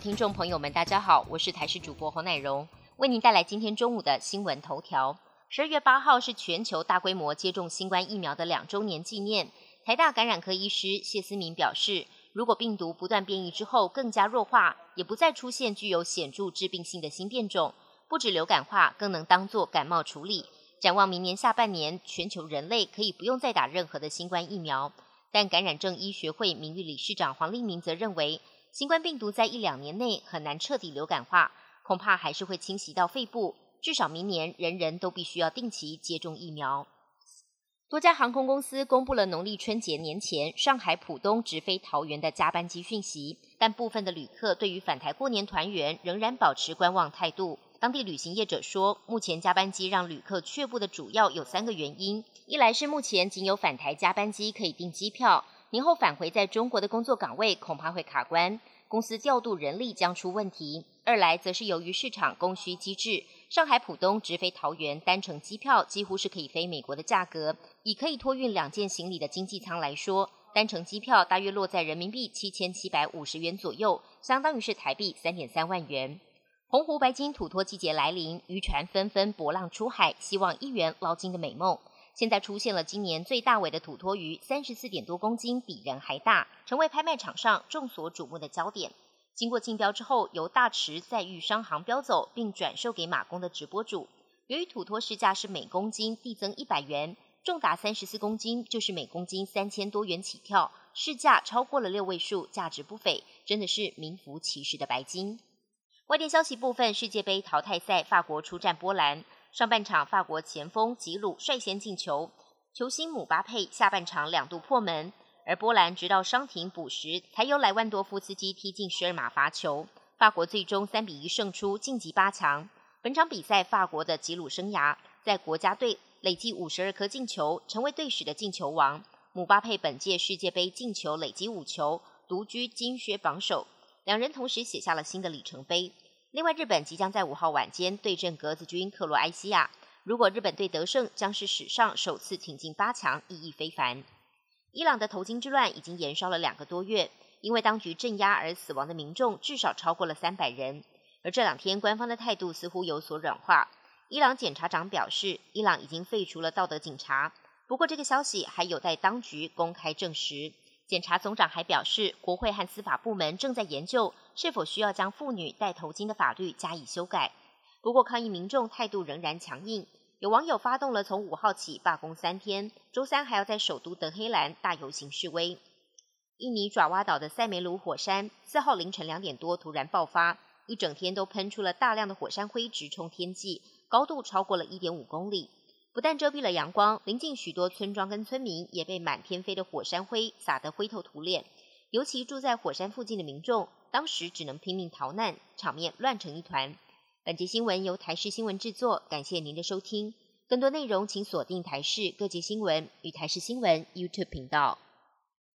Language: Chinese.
听众朋友们，大家好，我是台视主播侯乃荣，为您带来今天中午的新闻头条。十二月八号是全球大规模接种新冠疫苗的两周年纪念。台大感染科医师谢思明表示，如果病毒不断变异之后更加弱化，也不再出现具有显著致病性的新变种，不止流感化，更能当作感冒处理。展望明年下半年，全球人类可以不用再打任何的新冠疫苗。但感染症医学会名誉理事长黄立明则认为，新冠病毒在一两年内很难彻底流感化，恐怕还是会侵袭到肺部。至少明年，人人都必须要定期接种疫苗。多家航空公司公布了农历春节年前上海浦东直飞桃园的加班机讯息，但部分的旅客对于返台过年团圆仍然保持观望态度。当地旅行业者说，目前加班机让旅客却步的主要有三个原因：一来是目前仅有返台加班机可以订机票，年后返回在中国的工作岗位恐怕会卡关，公司调度人力将出问题；二来则是由于市场供需机制。上海浦东直飞桃园单程机票几乎是可以飞美国的价格，以可以托运两件行李的经济舱来说，单程机票大约落在人民币七千七百五十元左右，相当于是台币三点三万元。洪湖白金土托季节来临，渔船纷纷搏浪出海，希望一元捞金的美梦。现在出现了今年最大尾的土托鱼，三十四点多公斤，比人还大，成为拍卖场上众所瞩目的焦点。经过竞标之后，由大池再遇商行标走，并转售给马公的直播主。由于土托市价是每公斤递增一百元，重达三十四公斤就是每公斤三千多元起跳，市价超过了六位数，价值不菲，真的是名副其实的白金。外电消息部分：世界杯淘汰赛，法国出战波兰。上半场，法国前锋吉鲁率先进球，球星姆巴佩下半场两度破门。而波兰直到伤停补时，才由莱万多夫斯基踢进十二码罚球，法国最终三比一胜出，晋级八强。本场比赛，法国的吉鲁生涯在国家队累计五十二颗进球，成为队史的进球王。姆巴佩本届世界杯进球累计五球，独居金靴榜首。两人同时写下了新的里程碑。另外，日本即将在五号晚间对阵格子军克罗埃西亚，如果日本队得胜，将是史上首次挺进八强，意义非凡。伊朗的头巾之乱已经延烧了两个多月，因为当局镇压而死亡的民众至少超过了三百人。而这两天，官方的态度似乎有所软化。伊朗检察长表示，伊朗已经废除了道德警察，不过这个消息还有待当局公开证实。检察总长还表示，国会和司法部门正在研究是否需要将妇女戴头巾的法律加以修改。不过，抗议民众态度仍然强硬。有网友发动了从五号起罢工三天，周三还要在首都德黑兰大游行示威。印尼爪哇岛的塞梅鲁火山四号凌晨两点多突然爆发，一整天都喷出了大量的火山灰，直冲天际，高度超过了一点五公里。不但遮蔽了阳光，临近许多村庄跟村民也被满天飞的火山灰撒得灰头土脸。尤其住在火山附近的民众，当时只能拼命逃难，场面乱成一团。本集新闻由台视新闻制作，感谢您的收听。更多内容请锁定台视各界新闻与台视新闻 YouTube 频道。